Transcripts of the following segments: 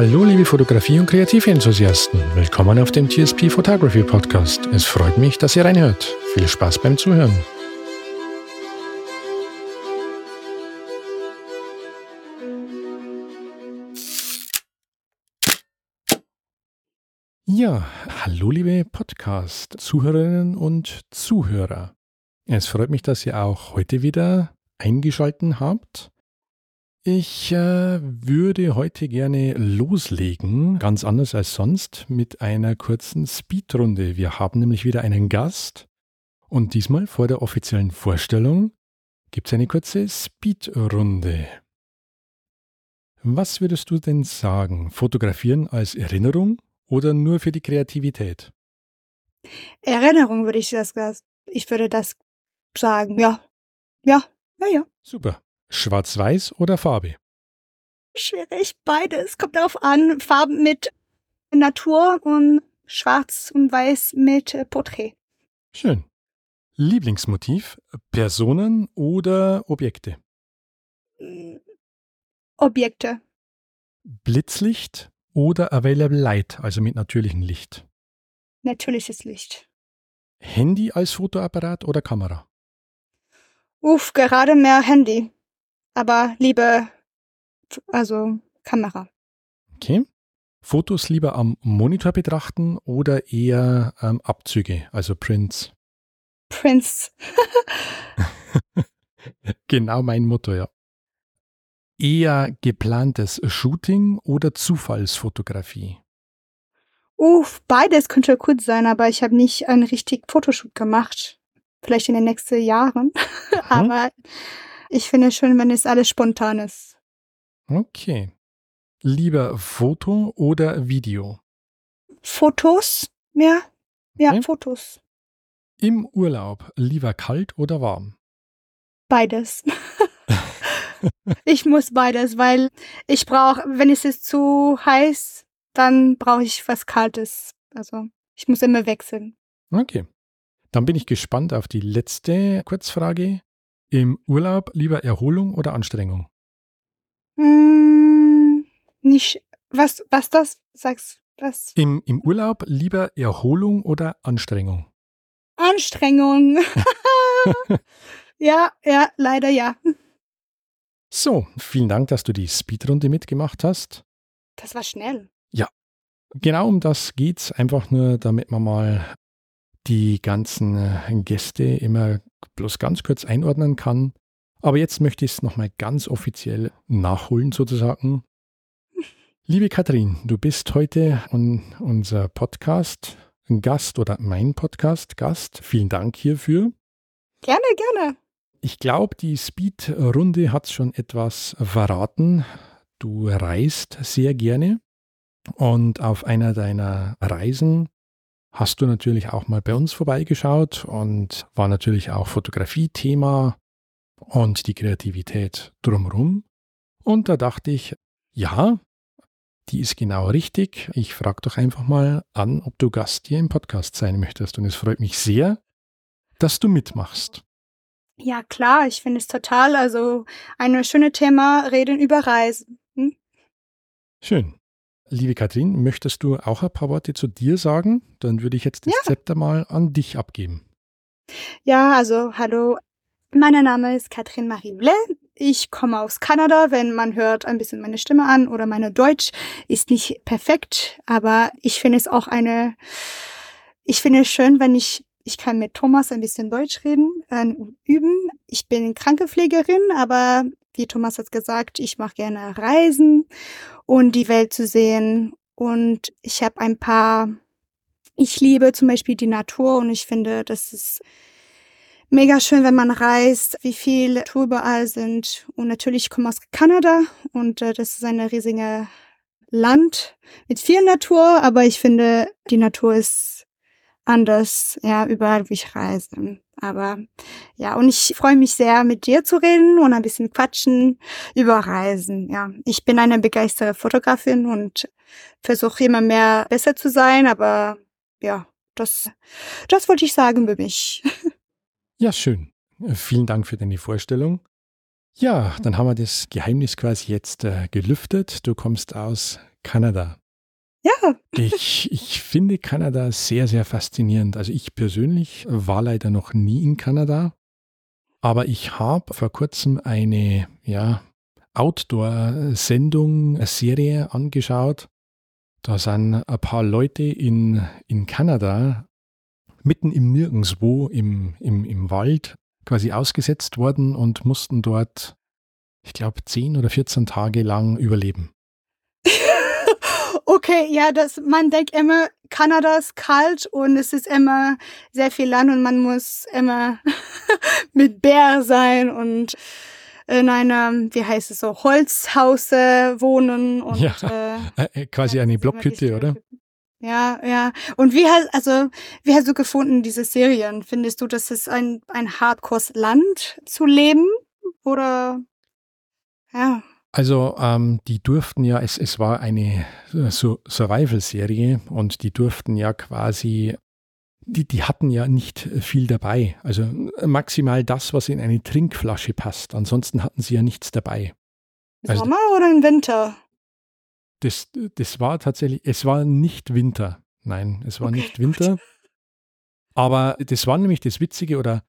Hallo liebe Fotografie- und Kreativenthusiasten, willkommen auf dem TSP Photography Podcast. Es freut mich, dass ihr reinhört. Viel Spaß beim Zuhören. Ja, hallo liebe Podcast-Zuhörerinnen und Zuhörer. Es freut mich, dass ihr auch heute wieder eingeschalten habt. Ich äh, würde heute gerne loslegen, ganz anders als sonst, mit einer kurzen Speedrunde. Wir haben nämlich wieder einen Gast und diesmal vor der offiziellen Vorstellung gibt es eine kurze Speedrunde. Was würdest du denn sagen? Fotografieren als Erinnerung oder nur für die Kreativität? Erinnerung würde ich das, ich würde das sagen, ja. Ja, ja, ja. Super. Schwarz-Weiß oder Farbe? Schwierig, beides. Kommt darauf an. Farben mit Natur und Schwarz und Weiß mit Porträt. Schön. Lieblingsmotiv? Personen oder Objekte? Mm, Objekte. Blitzlicht oder Available Light, also mit natürlichem Licht? Natürliches Licht. Handy als Fotoapparat oder Kamera? Uff, gerade mehr Handy aber liebe, also Kamera. Okay. Fotos lieber am Monitor betrachten oder eher ähm, Abzüge, also Prints? Prints. genau mein Motto, ja. Eher geplantes Shooting oder Zufallsfotografie? Uff, beides könnte gut sein, aber ich habe nicht einen richtigen Fotoshoot gemacht. Vielleicht in den nächsten Jahren. Mhm. aber ich finde schön, wenn es alles spontan ist. Okay. Lieber Foto oder Video? Fotos mehr? Ja, okay. Fotos. Im Urlaub lieber kalt oder warm? Beides. ich muss beides, weil ich brauche, wenn es ist zu heiß, dann brauche ich was Kaltes. Also ich muss immer wechseln. Okay. Dann bin ich gespannt auf die letzte Kurzfrage. Im Urlaub lieber Erholung oder Anstrengung? Hm, nicht. Was, was das? Sagst was? Im, Im Urlaub lieber Erholung oder Anstrengung? Anstrengung. ja, ja, leider ja. So, vielen Dank, dass du die Speedrunde mitgemacht hast. Das war schnell. Ja, genau um das geht's. Einfach nur, damit man mal die ganzen äh, Gäste immer bloß ganz kurz einordnen kann. Aber jetzt möchte ich es nochmal ganz offiziell nachholen sozusagen. Liebe Kathrin, du bist heute unser Podcast Gast oder mein Podcast Gast. Vielen Dank hierfür. Gerne, gerne. Ich glaube, die Speed-Runde hat schon etwas verraten. Du reist sehr gerne und auf einer deiner Reisen hast du natürlich auch mal bei uns vorbeigeschaut und war natürlich auch Fotografie-Thema und die Kreativität drumherum. Und da dachte ich, ja, die ist genau richtig. Ich frage doch einfach mal an, ob du Gast hier im Podcast sein möchtest. Und es freut mich sehr, dass du mitmachst. Ja, klar, ich finde es total. Also ein schönes Thema, Reden über Reisen. Hm? Schön. Liebe Katrin, möchtest du auch ein paar Worte zu dir sagen? Dann würde ich jetzt das ja. Zepter mal an dich abgeben. Ja, also hallo. Mein Name ist Katrin Marie Blais. Ich komme aus Kanada. Wenn man hört ein bisschen meine Stimme an oder meine Deutsch ist nicht perfekt, aber ich finde es auch eine, ich finde es schön, wenn ich ich kann mit Thomas ein bisschen Deutsch reden äh, üben. Ich bin Krankenpflegerin, aber wie Thomas hat gesagt, ich mache gerne Reisen und die Welt zu sehen. Und ich habe ein paar, ich liebe zum Beispiel die Natur und ich finde, das ist mega schön, wenn man reist, wie viel Natur überall sind. Und natürlich ich komme aus Kanada und äh, das ist ein riesige Land mit viel Natur, aber ich finde, die Natur ist anders, ja, überall, wie ich reise. Aber ja, und ich freue mich sehr, mit dir zu reden und ein bisschen quatschen über Reisen. Ja, ich bin eine begeisterte Fotografin und versuche immer mehr besser zu sein, aber ja, das, das wollte ich sagen für mich. Ja, schön. Vielen Dank für deine Vorstellung. Ja, dann haben wir das Geheimnis quasi jetzt äh, gelüftet. Du kommst aus Kanada. Ja. Ich, ich finde Kanada sehr, sehr faszinierend. Also ich persönlich war leider noch nie in Kanada, aber ich habe vor kurzem eine ja, Outdoor-Sendung, eine Serie angeschaut. Da sind ein paar Leute in, in Kanada mitten im Nirgendwo im, im, im Wald quasi ausgesetzt worden und mussten dort, ich glaube, 10 oder 14 Tage lang überleben. Okay, ja, das, man denkt immer, Kanada ist kalt und es ist immer sehr viel Land und man muss immer mit Bär sein und in einem, wie heißt es so, Holzhause wohnen und ja, äh, äh quasi ja, eine Blockhütte, oder? Ja, ja. Und wie hast, also, wie hast du gefunden, diese Serien? Findest du, das ist ein, ein Hardcore-Land zu leben? Oder, ja. Also, ähm, die durften ja, es, es war eine äh, so Survival-Serie und die durften ja quasi, die, die hatten ja nicht viel dabei. Also maximal das, was in eine Trinkflasche passt. Ansonsten hatten sie ja nichts dabei. Also, Sommer oder im Winter? Das, das war tatsächlich, es war nicht Winter. Nein, es war okay, nicht Winter. Aber das war nämlich das Witzige oder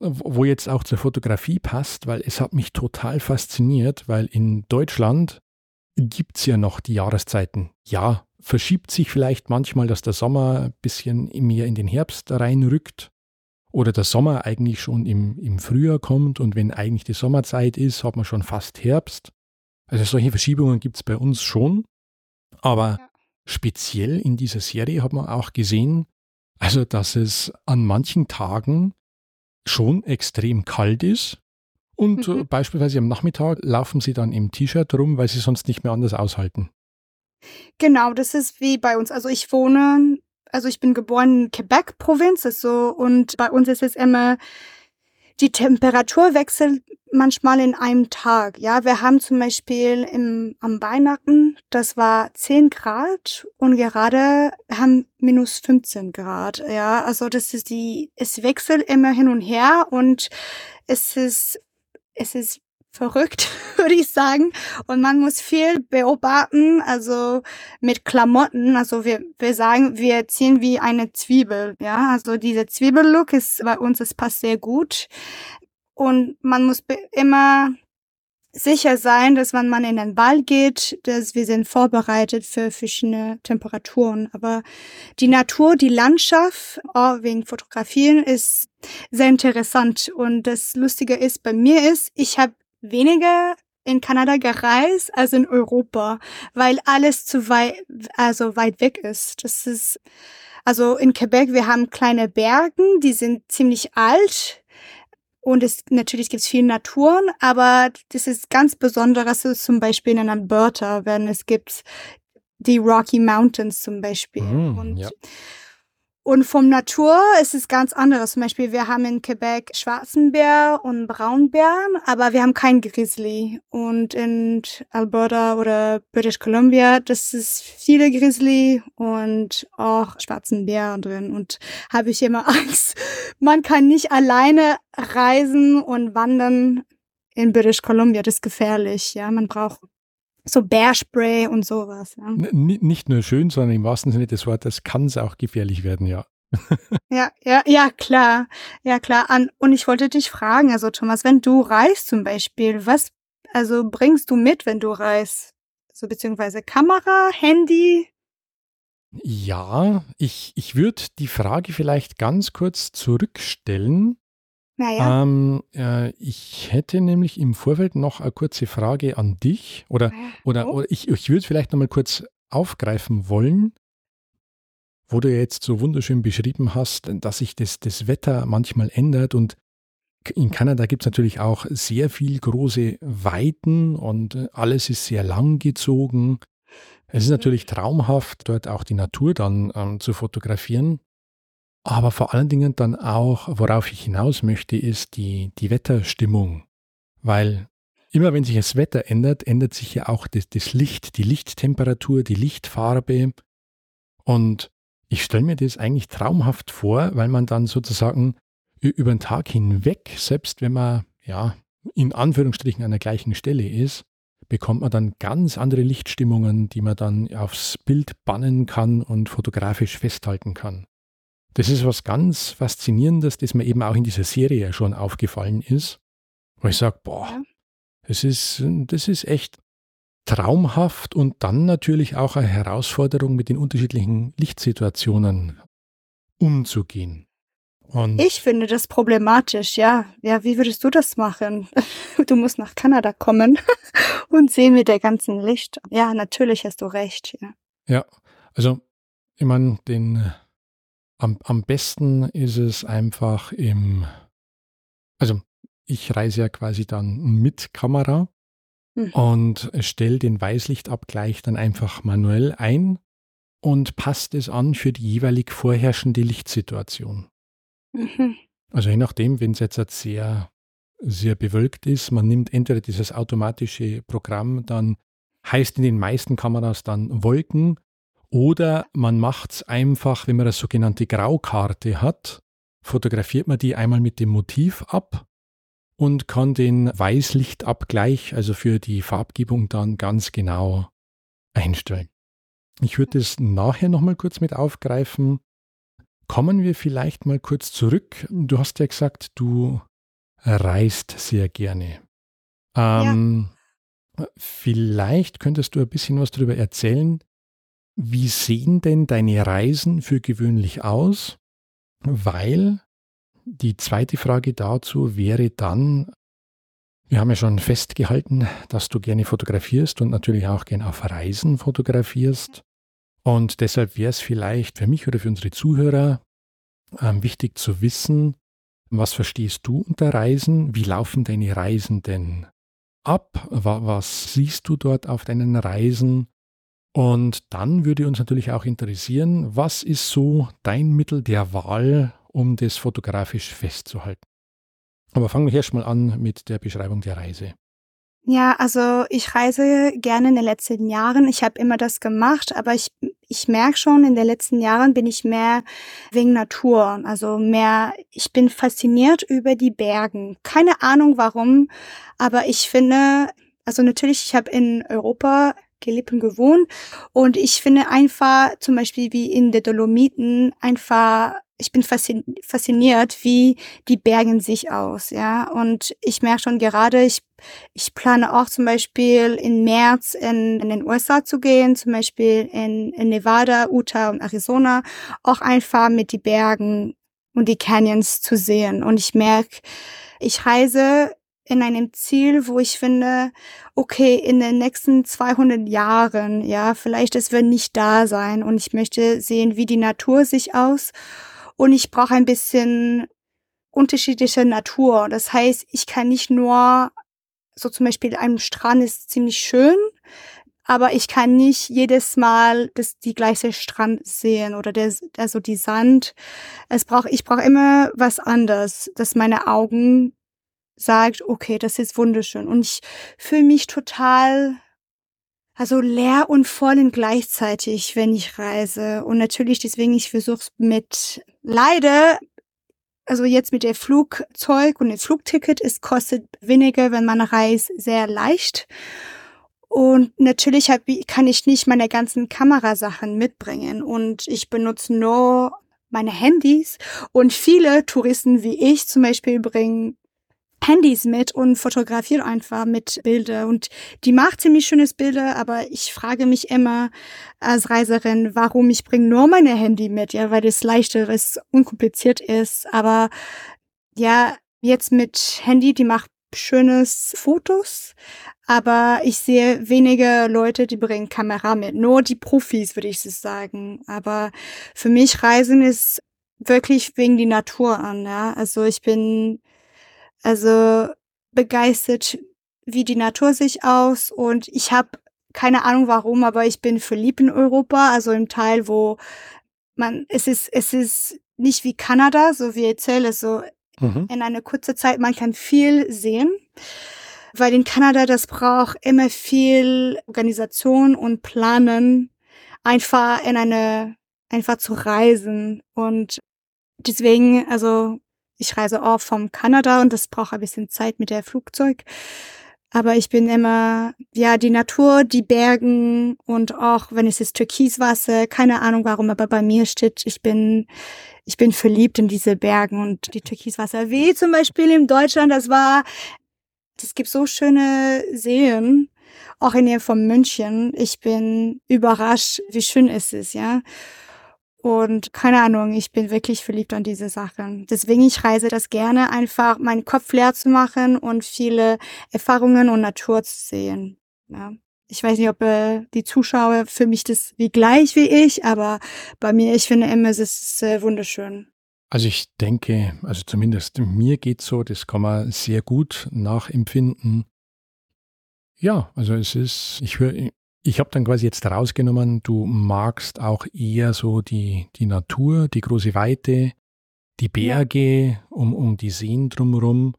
wo jetzt auch zur Fotografie passt, weil es hat mich total fasziniert, weil in Deutschland gibt es ja noch die Jahreszeiten. Ja, verschiebt sich vielleicht manchmal, dass der Sommer ein bisschen mehr in den Herbst reinrückt oder der Sommer eigentlich schon im, im Frühjahr kommt und wenn eigentlich die Sommerzeit ist, hat man schon fast Herbst. Also solche Verschiebungen gibt es bei uns schon. Aber ja. speziell in dieser Serie hat man auch gesehen, also dass es an manchen Tagen schon extrem kalt ist. Und mhm. beispielsweise am Nachmittag laufen sie dann im T-Shirt rum, weil sie sonst nicht mehr anders aushalten. Genau, das ist wie bei uns. Also ich wohne, also ich bin geboren in Quebec-Provinz, so, und bei uns ist es immer die Temperatur wechselt manchmal in einem Tag. Ja, wir haben zum Beispiel im, am Weihnachten, das war 10 Grad und gerade haben minus 15 Grad. Ja, also das ist die, es wechselt immer hin und her und es ist, es ist verrückt, würde ich sagen. Und man muss viel beobachten, also mit Klamotten. Also wir, wir sagen, wir ziehen wie eine Zwiebel. Ja, also dieser Zwiebellook ist bei uns, es passt sehr gut. Und man muss immer sicher sein, dass wenn man in den Wald geht, dass wir sind vorbereitet für verschiedene Temperaturen. Aber die Natur, die Landschaft, auch wegen Fotografieren, ist sehr interessant. Und das Lustige ist bei mir ist, ich habe weniger in Kanada gereist als in Europa, weil alles zu weit, also weit weg ist. Das ist, also in Quebec, wir haben kleine Bergen, die sind ziemlich alt. Und es, natürlich gibt es viel Naturen, aber das ist ganz Besonderes zum Beispiel in Alberta, wenn es gibt die Rocky Mountains zum Beispiel. Mm, und ja. Und vom Natur ist es ganz anderes. Zum Beispiel, wir haben in Quebec schwarzen Bär und Braunbären, aber wir haben keinen Grizzly. Und in Alberta oder British Columbia, das ist viele Grizzly und auch schwarzen Bär drin. Und habe ich immer Angst. Man kann nicht alleine reisen und wandern in British Columbia. Das ist gefährlich. Ja, man braucht so Bärspray und sowas. Ja. Nicht nur schön, sondern im wahrsten Sinne des Wortes kann es auch gefährlich werden, ja. ja, ja, ja, klar. Ja, klar. Und ich wollte dich fragen, also Thomas, wenn du reist zum Beispiel, was, also bringst du mit, wenn du reist? So beziehungsweise Kamera, Handy? Ja, ich, ich würde die Frage vielleicht ganz kurz zurückstellen naja. Ähm, äh, ich hätte nämlich im Vorfeld noch eine kurze Frage an dich oder, oder, oh. oder ich, ich würde vielleicht noch mal kurz aufgreifen wollen, wo du jetzt so wunderschön beschrieben hast, dass sich das, das Wetter manchmal ändert und in Kanada gibt es natürlich auch sehr viel große Weiten und äh, alles ist sehr lang gezogen. Es ist mhm. natürlich traumhaft, dort auch die Natur dann ähm, zu fotografieren. Aber vor allen Dingen dann auch, worauf ich hinaus möchte, ist die, die Wetterstimmung. Weil immer wenn sich das Wetter ändert, ändert sich ja auch das, das Licht, die Lichttemperatur, die Lichtfarbe. Und ich stelle mir das eigentlich traumhaft vor, weil man dann sozusagen über den Tag hinweg, selbst wenn man ja in Anführungsstrichen an der gleichen Stelle ist, bekommt man dann ganz andere Lichtstimmungen, die man dann aufs Bild bannen kann und fotografisch festhalten kann. Das ist was ganz Faszinierendes, das mir eben auch in dieser Serie schon aufgefallen ist, wo ich sage, boah, das ist, das ist echt traumhaft und dann natürlich auch eine Herausforderung, mit den unterschiedlichen Lichtsituationen umzugehen. Und ich finde das problematisch, ja. Ja, wie würdest du das machen? Du musst nach Kanada kommen und sehen mit der ganzen Licht. Ja, natürlich hast du recht. Ja, ja also ich meine, den am, am besten ist es einfach im, also ich reise ja quasi dann mit Kamera mhm. und stelle den Weißlichtabgleich dann einfach manuell ein und passt es an für die jeweilig vorherrschende Lichtsituation. Mhm. Also je nachdem, wenn es jetzt sehr, sehr bewölkt ist, man nimmt entweder dieses automatische Programm, dann heißt in den meisten Kameras dann Wolken, oder man macht es einfach, wenn man eine sogenannte Graukarte hat, fotografiert man die einmal mit dem Motiv ab und kann den Weißlichtabgleich, also für die Farbgebung dann ganz genau einstellen. Ich würde es nachher nochmal kurz mit aufgreifen. Kommen wir vielleicht mal kurz zurück. Du hast ja gesagt, du reist sehr gerne. Ähm, ja. Vielleicht könntest du ein bisschen was darüber erzählen. Wie sehen denn deine Reisen für gewöhnlich aus? Weil die zweite Frage dazu wäre dann, wir haben ja schon festgehalten, dass du gerne fotografierst und natürlich auch gerne auf Reisen fotografierst. Und deshalb wäre es vielleicht für mich oder für unsere Zuhörer ähm, wichtig zu wissen, was verstehst du unter Reisen? Wie laufen deine Reisen denn ab? Was siehst du dort auf deinen Reisen? Und dann würde uns natürlich auch interessieren, was ist so dein Mittel der Wahl, um das fotografisch festzuhalten? Aber fangen wir erst mal an mit der Beschreibung der Reise. Ja, also ich reise gerne in den letzten Jahren. Ich habe immer das gemacht, aber ich, ich merke schon, in den letzten Jahren bin ich mehr wegen Natur. Also mehr, ich bin fasziniert über die Bergen. Keine Ahnung warum, aber ich finde, also natürlich, ich habe in Europa und gewohnt und ich finde einfach, zum Beispiel wie in der Dolomiten, einfach ich bin fasziniert, wie die bergen sich aus, ja. Und ich merke schon gerade, ich, ich plane auch zum Beispiel im März in, in den USA zu gehen, zum Beispiel in, in Nevada, Utah und Arizona, auch einfach mit die Bergen und die Canyons zu sehen. Und ich merke, ich reise in einem Ziel, wo ich finde, okay, in den nächsten 200 Jahren, ja, vielleicht es wird nicht da sein und ich möchte sehen, wie die Natur sich aus und ich brauche ein bisschen unterschiedliche Natur. Das heißt, ich kann nicht nur, so zum Beispiel ein Strand ist ziemlich schön, aber ich kann nicht jedes Mal das, die gleiche Strand sehen oder der, also die Sand. Es braucht, ich brauche immer was anderes, dass meine Augen sagt, okay, das ist wunderschön. Und ich fühle mich total also leer und vollen gleichzeitig, wenn ich reise. Und natürlich deswegen, ich versuche es mit leider, also jetzt mit der Flugzeug und dem Flugticket, es kostet weniger, wenn man reist, sehr leicht. Und natürlich hab, kann ich nicht meine ganzen Kamerasachen mitbringen und ich benutze nur meine Handys und viele Touristen wie ich zum Beispiel bringen Handys mit und fotografiere einfach mit Bilder. Und die macht ziemlich schönes Bilder, aber ich frage mich immer als Reiserin, warum ich bringe nur meine Handy mit, ja, weil es leichter ist, unkompliziert ist. Aber ja, jetzt mit Handy, die macht schönes Fotos, aber ich sehe wenige Leute, die bringen Kamera mit. Nur die Profis, würde ich sagen. Aber für mich Reisen ist wirklich wegen die Natur an, ja. Also ich bin also begeistert, wie die Natur sich aus und ich habe keine Ahnung warum, aber ich bin verliebt in Europa, also im Teil, wo man, es ist, es ist nicht wie Kanada, so wie ich erzähle, so mhm. in einer kurzen Zeit, man kann viel sehen, weil in Kanada das braucht immer viel Organisation und Planen, einfach in eine, einfach zu reisen und deswegen, also ich reise auch vom Kanada und das braucht ein bisschen Zeit mit der Flugzeug. Aber ich bin immer, ja, die Natur, die Bergen und auch wenn es ist Türkiswasser, keine Ahnung warum, aber bei mir steht, ich bin, ich bin verliebt in diese Bergen und die Türkiswasser. Wie zum Beispiel in Deutschland, das war, es gibt so schöne Seen, auch in Nähe von München. Ich bin überrascht, wie schön es ist, ja. Und keine Ahnung, ich bin wirklich verliebt an diese Sachen. Deswegen ich reise das gerne, einfach meinen Kopf leer zu machen und viele Erfahrungen und Natur zu sehen. Ja. Ich weiß nicht, ob äh, die Zuschauer für mich das wie gleich wie ich, aber bei mir, ich finde immer, es ist äh, wunderschön. Also ich denke, also zumindest mir geht so, das kann man sehr gut nachempfinden. Ja, also es ist, ich höre, ich habe dann quasi jetzt rausgenommen, du magst auch eher so die, die Natur, die große Weite, die Berge ja. um, um die Seen drumherum.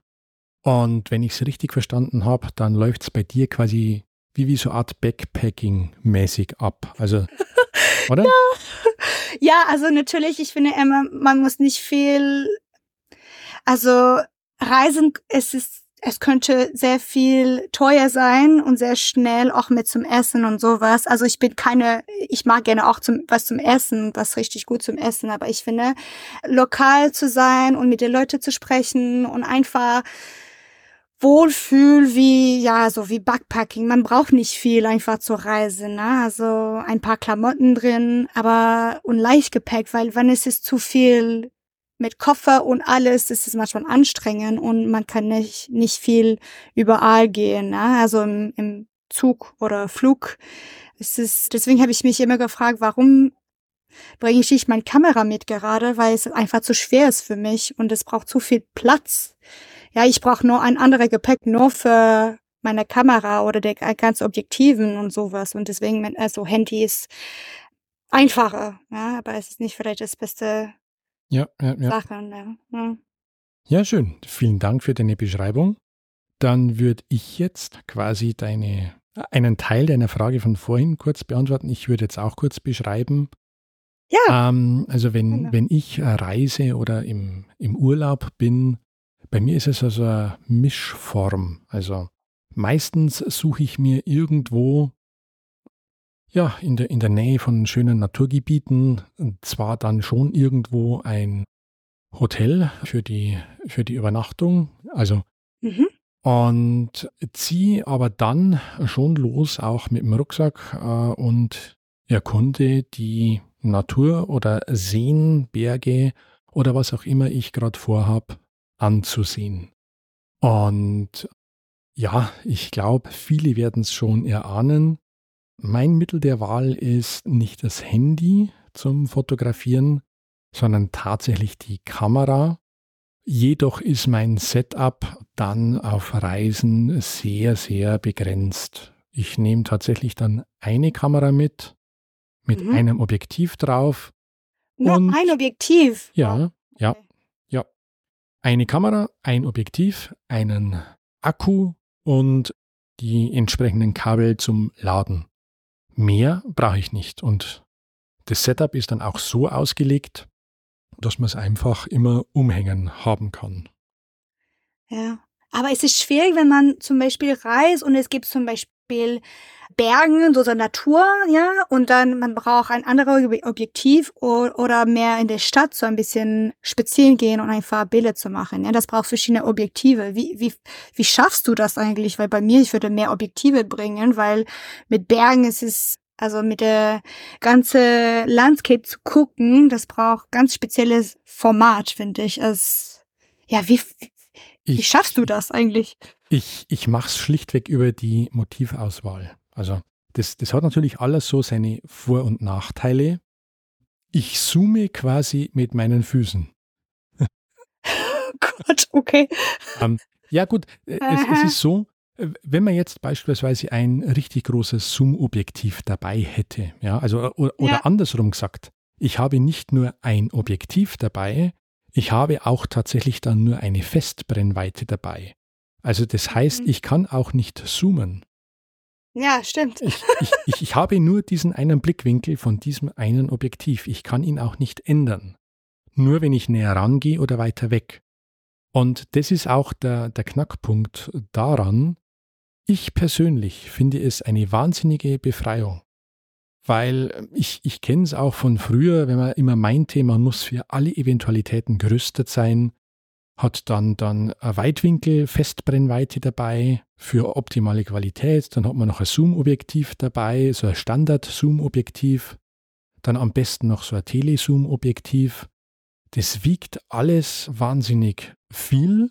Und wenn ich es richtig verstanden habe, dann läuft es bei dir quasi wie, wie so eine Art Backpacking-mäßig ab. Also, oder? Ja. ja, also natürlich, ich finde immer, man muss nicht viel, also Reisen, es ist es könnte sehr viel teuer sein und sehr schnell auch mit zum Essen und sowas. Also ich bin keine, ich mag gerne auch zum, was zum Essen, was richtig gut zum Essen, aber ich finde, lokal zu sein und mit den Leuten zu sprechen und einfach Wohlfühl wie, ja, so wie Backpacking. Man braucht nicht viel einfach zur Reise, ne? Also ein paar Klamotten drin, aber und Leichtgepäck, weil wenn es ist zu viel mit Koffer und alles ist es manchmal anstrengend und man kann nicht, nicht viel überall gehen. Ne? Also im, im Zug oder Flug. Es ist, deswegen habe ich mich immer gefragt, warum bringe ich nicht meine Kamera mit gerade, weil es einfach zu schwer ist für mich und es braucht zu viel Platz. Ja, ich brauche nur ein anderes Gepäck nur für meine Kamera oder der ganze Objektiven und sowas. Und deswegen, also Handy ist einfacher, ja, aber es ist nicht vielleicht das beste ja, ja, ja. Sachen. Ja. ja. schön. Vielen Dank für deine Beschreibung. Dann würde ich jetzt quasi deine, einen Teil deiner Frage von vorhin kurz beantworten. Ich würde jetzt auch kurz beschreiben. Ja. Ähm, also wenn, genau. wenn ich reise oder im, im Urlaub bin, bei mir ist es also eine Mischform. Also meistens suche ich mir irgendwo ja, in der, in der Nähe von schönen Naturgebieten, zwar dann schon irgendwo ein Hotel für die, für die Übernachtung, also mhm. und ziehe aber dann schon los, auch mit dem Rucksack äh, und erkunde die Natur oder Seen, Berge oder was auch immer ich gerade vorhab anzusehen. Und ja, ich glaube, viele werden es schon erahnen. Mein Mittel der Wahl ist nicht das Handy zum Fotografieren, sondern tatsächlich die Kamera. Jedoch ist mein Setup dann auf Reisen sehr, sehr begrenzt. Ich nehme tatsächlich dann eine Kamera mit, mit mhm. einem Objektiv drauf. Nur und ein Objektiv? Ja, ja, ja. Eine Kamera, ein Objektiv, einen Akku und die entsprechenden Kabel zum Laden. Mehr brauche ich nicht. Und das Setup ist dann auch so ausgelegt, dass man es einfach immer umhängen haben kann. Ja, aber es ist schwierig, wenn man zum Beispiel reist und es gibt zum Beispiel Bergen, so, so Natur, ja, und dann man braucht ein anderes Objektiv oder mehr in der Stadt so ein bisschen spazieren gehen und einfach Bilder zu machen. Ja, das braucht verschiedene Objektive. Wie, wie, wie schaffst du das eigentlich? Weil bei mir, ich würde mehr Objektive bringen, weil mit Bergen ist es also mit der ganze Landscape zu gucken, das braucht ganz spezielles Format, finde ich. Es, ja, wie, wie ich, schaffst du das eigentlich? Ich, ich mache es schlichtweg über die Motivauswahl. Also das, das hat natürlich alles so seine Vor- und Nachteile. Ich zoome quasi mit meinen Füßen. Gott, okay. Ähm, ja gut, äh, es, es, ist so, äh, wenn man jetzt beispielsweise ein richtig großes Zoom-Objektiv dabei hätte, ja, also oder, ja. andersrum gesagt, ich habe nicht nur ein Objektiv dabei, ich habe auch tatsächlich dann nur eine Festbrennweite dabei. Also das heißt, mhm. ich kann auch nicht zoomen. Ja, stimmt. Ich, ich, ich, ich habe nur diesen einen Blickwinkel von diesem einen Objektiv. Ich kann ihn auch nicht ändern. Nur wenn ich näher rangehe oder weiter weg. Und das ist auch der, der Knackpunkt daran, ich persönlich finde es eine wahnsinnige Befreiung. Weil ich, ich kenne es auch von früher, wenn man immer meinte, man muss für alle Eventualitäten gerüstet sein, hat dann, dann eine Weitwinkel-Festbrennweite dabei für optimale Qualität, dann hat man noch ein Zoom-Objektiv dabei, so ein Standard-Zoom-Objektiv, dann am besten noch so ein Telezoom-Objektiv. Das wiegt alles wahnsinnig viel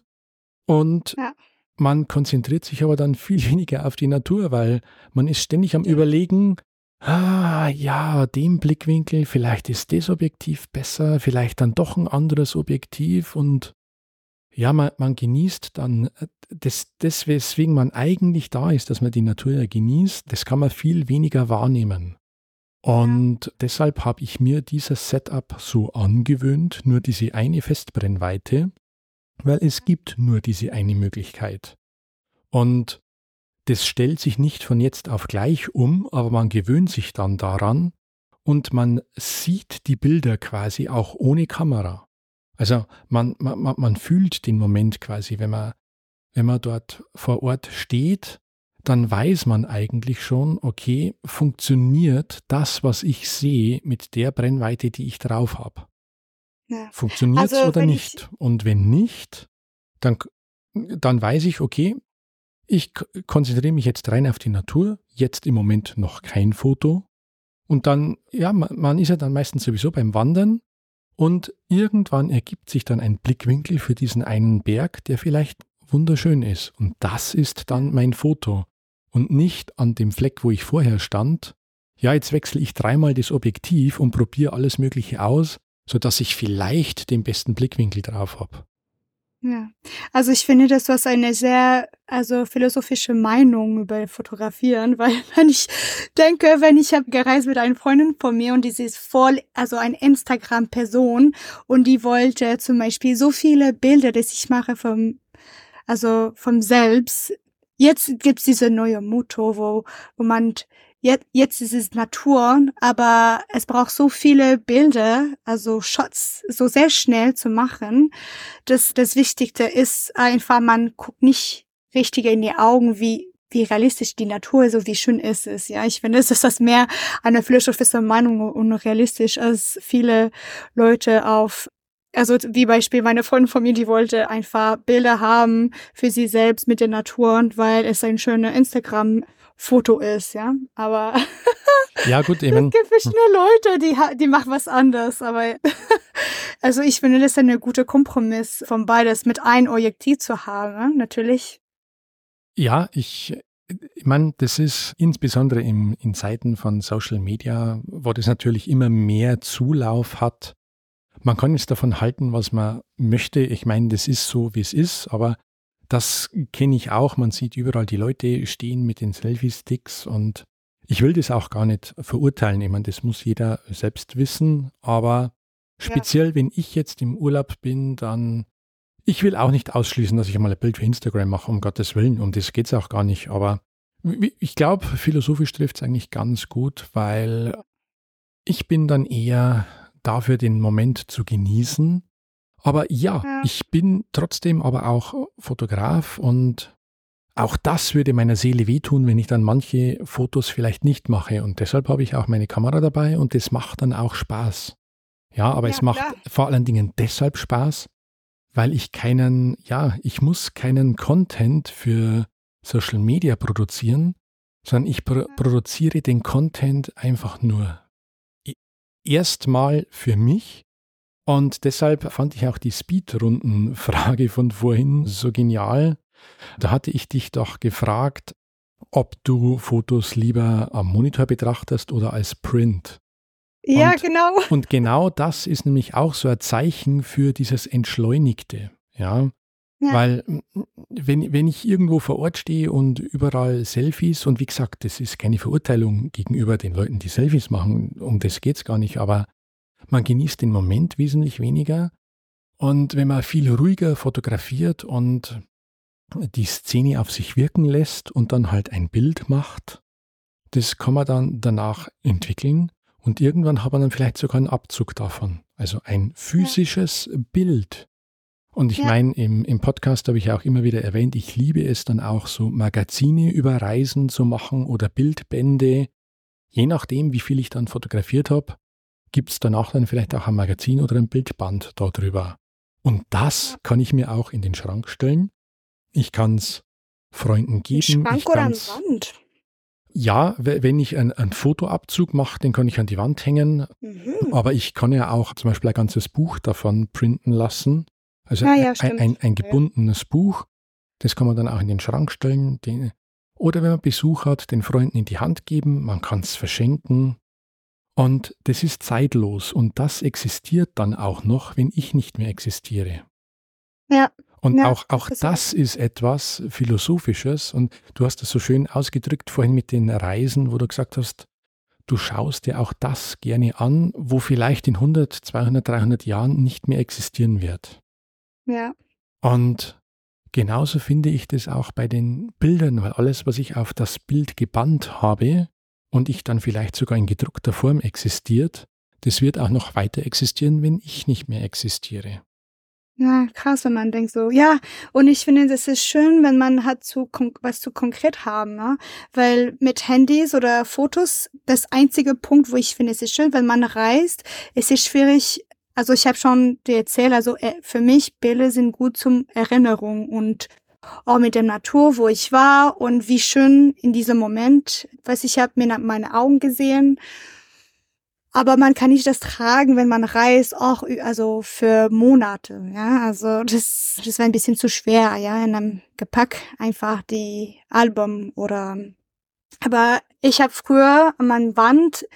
und ja. man konzentriert sich aber dann viel weniger auf die Natur, weil man ist ständig am Überlegen, ah ja, dem Blickwinkel, vielleicht ist das Objektiv besser, vielleicht dann doch ein anderes Objektiv und ja, man, man genießt dann äh, das, das, weswegen man eigentlich da ist, dass man die Natur ja genießt, das kann man viel weniger wahrnehmen. Und ja. deshalb habe ich mir dieses Setup so angewöhnt, nur diese eine Festbrennweite, weil es gibt nur diese eine Möglichkeit. Und das stellt sich nicht von jetzt auf gleich um, aber man gewöhnt sich dann daran und man sieht die Bilder quasi auch ohne Kamera. Also man, man, man fühlt den Moment quasi, wenn man, wenn man dort vor Ort steht, dann weiß man eigentlich schon, okay, funktioniert das, was ich sehe, mit der Brennweite, die ich drauf habe. Ja. Funktioniert es also, oder nicht? Und wenn nicht, dann, dann weiß ich, okay, ich konzentriere mich jetzt rein auf die Natur, jetzt im Moment noch kein Foto. Und dann, ja, man, man ist ja dann meistens sowieso beim Wandern und irgendwann ergibt sich dann ein Blickwinkel für diesen einen Berg, der vielleicht wunderschön ist. Und das ist dann mein Foto. Und nicht an dem Fleck, wo ich vorher stand. Ja, jetzt wechsle ich dreimal das Objektiv und probiere alles Mögliche aus, sodass ich vielleicht den besten Blickwinkel drauf habe. Ja, also ich finde, das was eine sehr, also philosophische Meinung über Fotografieren, weil wenn ich denke, wenn ich habe gereist mit einer Freundin von mir und die ist voll, also ein Instagram-Person und die wollte zum Beispiel so viele Bilder, dass ich mache vom, also vom Selbst. Jetzt gibt's diese neue Motto, wo, wo man jetzt, jetzt ist es Natur, aber es braucht so viele Bilder, also Shots, so sehr schnell zu machen. Das, das Wichtigste ist einfach, man guckt nicht richtig in die Augen, wie, wie realistisch die Natur ist, so wie schön ist es. Ja, ich finde, es ist das mehr eine philosophische Meinung und realistisch, als viele Leute auf also wie Beispiel meine Freundin von mir, die wollte einfach Bilder haben für sie selbst mit der Natur, weil es ein schöner Instagram Foto ist, ja. Aber ja, gut, eben. es gibt verschiedene Leute, die, die machen was anderes. Aber also ich finde, das ist ein guter Kompromiss von beides, mit ein Objektiv zu haben, ne? natürlich. Ja, ich, ich meine, das ist insbesondere im, in Zeiten von Social Media, wo das natürlich immer mehr Zulauf hat. Man kann jetzt davon halten, was man möchte. Ich meine, das ist so, wie es ist, aber das kenne ich auch. Man sieht überall die Leute stehen mit den Selfie-Sticks und ich will das auch gar nicht verurteilen. Ich meine, das muss jeder selbst wissen. Aber speziell, ja. wenn ich jetzt im Urlaub bin, dann ich will auch nicht ausschließen, dass ich mal ein Bild für Instagram mache, um Gottes Willen. Um das geht es auch gar nicht. Aber ich glaube, philosophisch trifft es eigentlich ganz gut, weil ich bin dann eher dafür, den Moment zu genießen aber ja, ja, ich bin trotzdem aber auch Fotograf und auch das würde meiner Seele wehtun, wenn ich dann manche Fotos vielleicht nicht mache. Und deshalb habe ich auch meine Kamera dabei und das macht dann auch Spaß. Ja, aber ja, es macht klar. vor allen Dingen deshalb Spaß, weil ich keinen, ja, ich muss keinen Content für Social Media produzieren, sondern ich pro produziere den Content einfach nur erstmal für mich und deshalb fand ich auch die Speedrunden-Frage von vorhin so genial. Da hatte ich dich doch gefragt, ob du Fotos lieber am Monitor betrachtest oder als Print. Ja, und, genau. Und genau das ist nämlich auch so ein Zeichen für dieses Entschleunigte. Ja. ja. Weil, wenn, wenn ich irgendwo vor Ort stehe und überall Selfies, und wie gesagt, das ist keine Verurteilung gegenüber den Leuten, die Selfies machen, um das geht es gar nicht, aber man genießt den Moment wesentlich weniger. Und wenn man viel ruhiger fotografiert und die Szene auf sich wirken lässt und dann halt ein Bild macht, das kann man dann danach entwickeln und irgendwann hat man dann vielleicht sogar einen Abzug davon. Also ein physisches ja. Bild. Und ich ja. meine, im, im Podcast habe ich ja auch immer wieder erwähnt, ich liebe es dann auch so Magazine über Reisen zu machen oder Bildbände. Je nachdem, wie viel ich dann fotografiert habe, gibt es danach dann vielleicht auch ein Magazin oder ein Bildband darüber. Und das kann ich mir auch in den Schrank stellen. Ich kann es Freunden geben. Schrank oder an Wand? Ja, wenn ich einen, einen Fotoabzug mache, den kann ich an die Wand hängen. Mhm. Aber ich kann ja auch zum Beispiel ein ganzes Buch davon printen lassen. Also ja, ja, ein, ein, ein, gebundenes. Buch. Das kann man dann auch in den Schrank stellen. Den, oder wenn man Besuch hat, den Freunden in die Hand geben. Man kann es verschenken. Und das ist zeitlos. Und das existiert dann auch noch, wenn ich nicht mehr existiere. Ja. Und ja, auch, auch das ist etwas Philosophisches. Und du hast es so schön ausgedrückt vorhin mit den Reisen, wo du gesagt hast, du schaust dir auch das gerne an, wo vielleicht in 100, 200, 300 Jahren nicht mehr existieren wird. Ja. Und genauso finde ich das auch bei den Bildern, weil alles, was ich auf das Bild gebannt habe und ich dann vielleicht sogar in gedruckter Form existiert, das wird auch noch weiter existieren, wenn ich nicht mehr existiere. Ja, krass, wenn man denkt so, ja, und ich finde, das ist schön, wenn man hat zu was zu konkret haben, ne? Weil mit Handys oder Fotos, das einzige Punkt, wo ich finde, es ist schön, wenn man reist, es ist schwierig, also ich habe schon dir erzählt, also äh, für mich Bilder sind gut zum Erinnerung und auch mit der Natur, wo ich war und wie schön in diesem Moment, was ich habe mir meine Augen gesehen aber man kann nicht das tragen, wenn man reist, auch also für Monate. Ja, also das, das wäre ein bisschen zu schwer, ja, in einem Gepäck einfach die Album oder. Aber ich habe früher an meiner Wand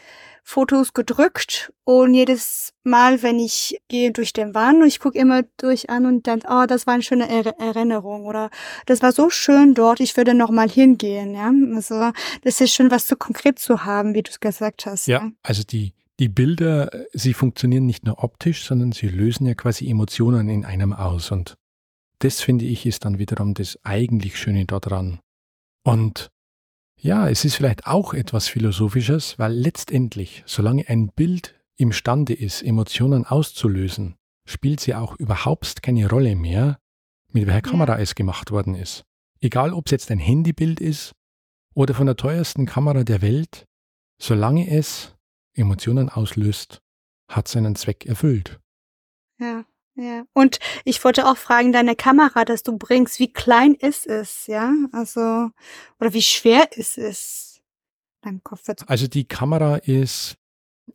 Fotos gedrückt und jedes Mal, wenn ich gehe durch den Wand und ich gucke immer durch an und denke, oh, das war eine schöne er Erinnerung oder das war so schön dort, ich würde noch mal hingehen, ja. Also das ist schön, was so konkret zu haben, wie du es gesagt hast. Ja, ja, also die die Bilder, sie funktionieren nicht nur optisch, sondern sie lösen ja quasi Emotionen in einem aus. Und das finde ich ist dann wiederum das eigentlich Schöne daran. Und ja, es ist vielleicht auch etwas Philosophisches, weil letztendlich, solange ein Bild imstande ist, Emotionen auszulösen, spielt sie auch überhaupt keine Rolle mehr, mit welcher Kamera es gemacht worden ist. Egal, ob es jetzt ein Handybild ist oder von der teuersten Kamera der Welt, solange es Emotionen auslöst, hat seinen Zweck erfüllt. Ja, ja. Und ich wollte auch fragen, deine Kamera, das du bringst, wie klein ist es, ja? Also, oder wie schwer ist es? Dein Kopf also die Kamera ist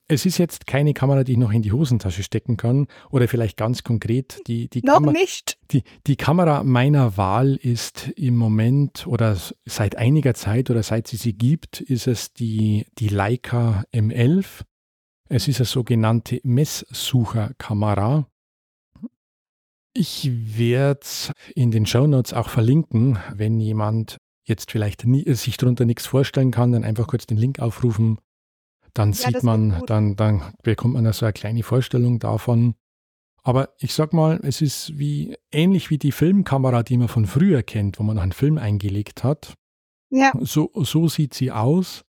es ist jetzt keine Kamera, die ich noch in die Hosentasche stecken kann. Oder vielleicht ganz konkret, die, die, noch Kamera, nicht. Die, die Kamera meiner Wahl ist im Moment oder seit einiger Zeit oder seit sie sie gibt, ist es die, die Leica M11. Es ist eine sogenannte Messsucherkamera. Ich werde in den Show Notes auch verlinken, wenn jemand jetzt vielleicht nie, sich darunter nichts vorstellen kann, dann einfach kurz den Link aufrufen dann ja, sieht man, dann, dann bekommt man so eine kleine Vorstellung davon. Aber ich sag mal, es ist wie ähnlich wie die Filmkamera, die man von früher kennt, wo man noch einen Film eingelegt hat. Ja. So, so sieht sie aus.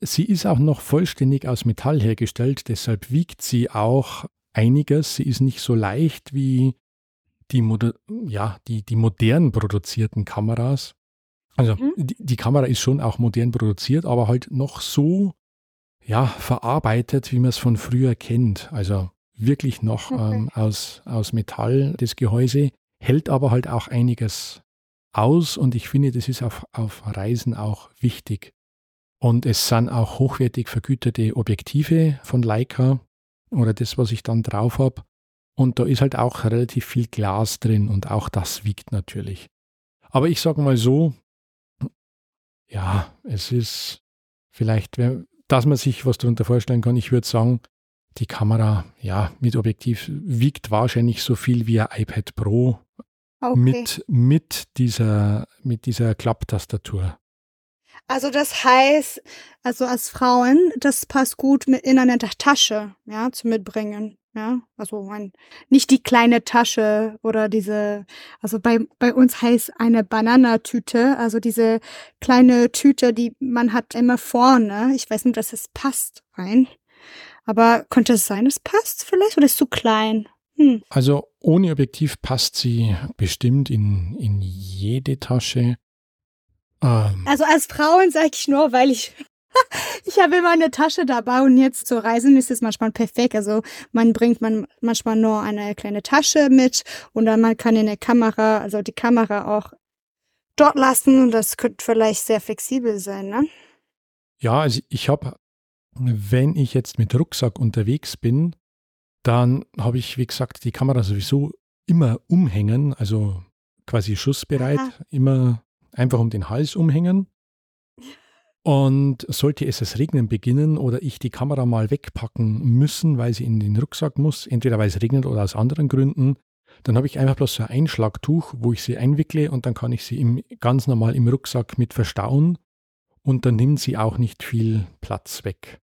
Sie ist auch noch vollständig aus Metall hergestellt, deshalb wiegt sie auch einiges. Sie ist nicht so leicht wie die, ja, die, die modern produzierten Kameras. Also mhm. die, die, Kamera ist schon auch modern produziert, aber halt noch so ja, verarbeitet, wie man es von früher kennt. Also wirklich noch okay. ähm, aus, aus Metall, das Gehäuse, hält aber halt auch einiges aus und ich finde, das ist auf, auf Reisen auch wichtig. Und es sind auch hochwertig vergütete Objektive von Leica oder das, was ich dann drauf habe. Und da ist halt auch relativ viel Glas drin und auch das wiegt natürlich. Aber ich sage mal so, ja, es ist vielleicht, dass man sich was darunter vorstellen kann. Ich würde sagen, die Kamera, ja, mit Objektiv wiegt wahrscheinlich so viel wie ein iPad Pro okay. mit, mit, dieser, mit dieser Klapptastatur. Also das heißt, also als Frauen, das passt gut mit in einer Tasche, ja, zu mitbringen. Ja, also ein, nicht die kleine Tasche oder diese, also bei, bei uns heißt eine Bananatüte, also diese kleine Tüte, die man hat immer vorne. Ich weiß nicht, dass es passt rein. Aber könnte es sein, es passt vielleicht oder ist zu klein? Hm. Also ohne Objektiv passt sie bestimmt in, in jede Tasche. Ähm, also als Frauen sage ich nur, weil ich ich habe immer eine Tasche dabei und jetzt zu reisen ist es manchmal perfekt. Also man bringt man manchmal nur eine kleine Tasche mit und dann man kann eine Kamera, also die Kamera auch dort lassen und das könnte vielleicht sehr flexibel sein, ne? Ja, also ich habe, wenn ich jetzt mit Rucksack unterwegs bin, dann habe ich, wie gesagt, die Kamera sowieso immer umhängen, also quasi schussbereit, Aha. immer einfach um den Hals umhängen. Und sollte es es regnen beginnen oder ich die Kamera mal wegpacken müssen, weil sie in den Rucksack muss, entweder weil es regnet oder aus anderen Gründen, dann habe ich einfach bloß so ein Einschlagtuch, wo ich sie einwickle und dann kann ich sie im, ganz normal im Rucksack mit verstauen und dann nimmt sie auch nicht viel Platz weg.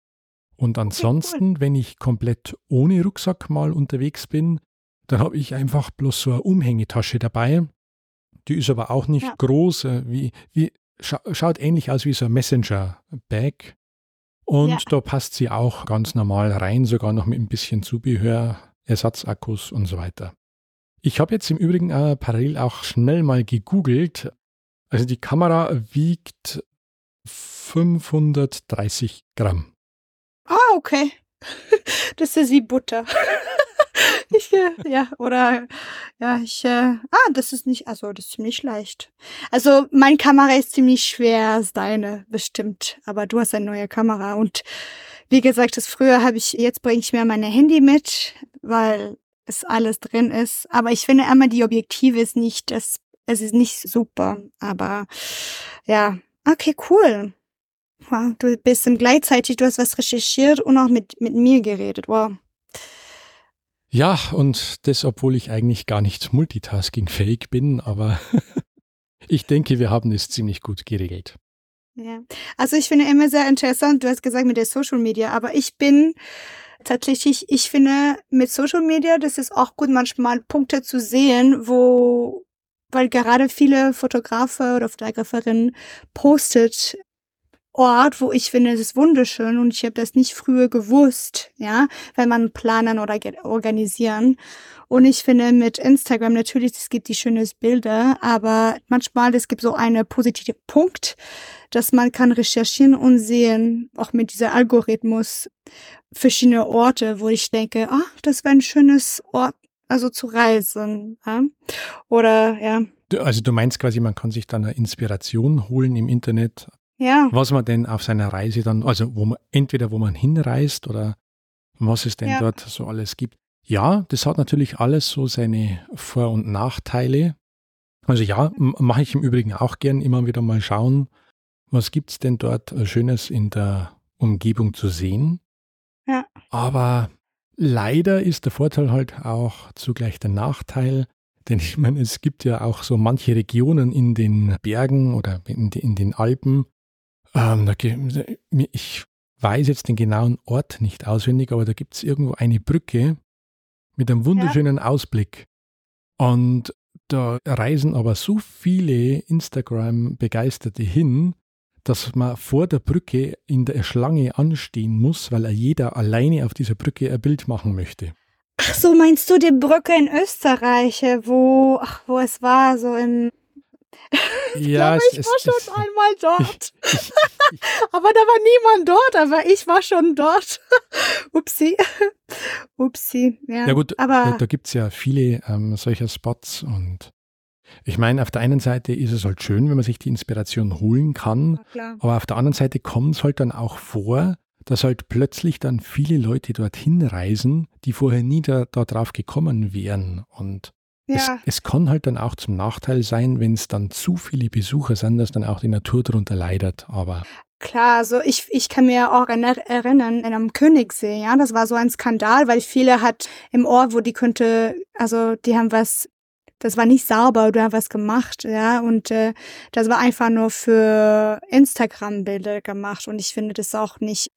Und ansonsten, wenn ich komplett ohne Rucksack mal unterwegs bin, dann habe ich einfach bloß so eine Umhängetasche dabei. Die ist aber auch nicht ja. groß, äh, wie, wie, scha schaut ähnlich aus wie so ein Messenger-Bag. Und ja. da passt sie auch ganz normal rein, sogar noch mit ein bisschen Zubehör, Ersatzakkus und so weiter. Ich habe jetzt im Übrigen äh, parallel auch schnell mal gegoogelt. Also die Kamera wiegt 530 Gramm. Ah, okay. Das ist wie Butter. Ich, äh, ja, oder ja, ich, äh, ah, das ist nicht, also das ist ziemlich leicht. Also meine Kamera ist ziemlich schwer als deine, bestimmt. Aber du hast eine neue Kamera und wie gesagt, das früher habe ich, jetzt bringe ich mir meine Handy mit, weil es alles drin ist. Aber ich finde immer, die Objektive ist nicht, das, es ist nicht super. Aber ja, okay, cool. Wow, du bist dann gleichzeitig, du hast was recherchiert und auch mit, mit mir geredet. Wow. Ja, und das, obwohl ich eigentlich gar nicht multitaskingfähig bin, aber ich denke, wir haben es ziemlich gut geregelt. Ja, also ich finde immer sehr interessant, du hast gesagt mit der Social Media, aber ich bin tatsächlich, ich finde mit Social Media, das ist auch gut, manchmal Punkte zu sehen, wo, weil gerade viele Fotografer oder Fotograferinnen postet Ort, wo ich finde, es ist wunderschön und ich habe das nicht früher gewusst, ja, wenn man planen oder organisieren. Und ich finde mit Instagram natürlich, es gibt die schönen Bilder, aber manchmal es gibt so einen positiven Punkt, dass man kann recherchieren und sehen, auch mit dieser Algorithmus, verschiedene Orte, wo ich denke, ah, das wäre ein schönes Ort, also zu reisen, ja? oder ja. Also du meinst quasi, man kann sich dann eine Inspiration holen im Internet, ja. Was man denn auf seiner Reise dann, also wo man, entweder wo man hinreist oder was es denn ja. dort so alles gibt. Ja, das hat natürlich alles so seine Vor- und Nachteile. Also ja, mache ich im Übrigen auch gern immer wieder mal schauen, was gibt es denn dort Schönes in der Umgebung zu sehen. Ja. Aber leider ist der Vorteil halt auch zugleich der Nachteil, denn ich meine, es gibt ja auch so manche Regionen in den Bergen oder in, in den Alpen, ähm, da, ich weiß jetzt den genauen Ort nicht auswendig, aber da gibt es irgendwo eine Brücke mit einem wunderschönen ja. Ausblick. Und da reisen aber so viele Instagram-Begeisterte hin, dass man vor der Brücke in der Schlange anstehen muss, weil jeder alleine auf dieser Brücke ein Bild machen möchte. Ach so, meinst du die Brücke in Österreich, wo, ach, wo es war, so in ich ja, glaube, ich es, war schon es, einmal dort. aber da war niemand dort, aber ich war schon dort. Upsi. Upsi. Ja, ja gut, aber da, da gibt es ja viele ähm, solcher Spots und ich meine, auf der einen Seite ist es halt schön, wenn man sich die Inspiration holen kann, aber auf der anderen Seite kommt es halt dann auch vor, dass halt plötzlich dann viele Leute dorthin reisen, die vorher nie da, da drauf gekommen wären. Und ja. Es, es, kann halt dann auch zum Nachteil sein, wenn es dann zu viele Besucher sind, dass dann auch die Natur darunter leidet. Aber Klar, also ich, ich kann mir auch erinnern, in einem Königssee, ja, das war so ein Skandal, weil viele hat im Ort, wo die könnte, also die haben was, das war nicht sauber, du hast was gemacht, ja, und äh, das war einfach nur für Instagram-Bilder gemacht und ich finde das auch nicht,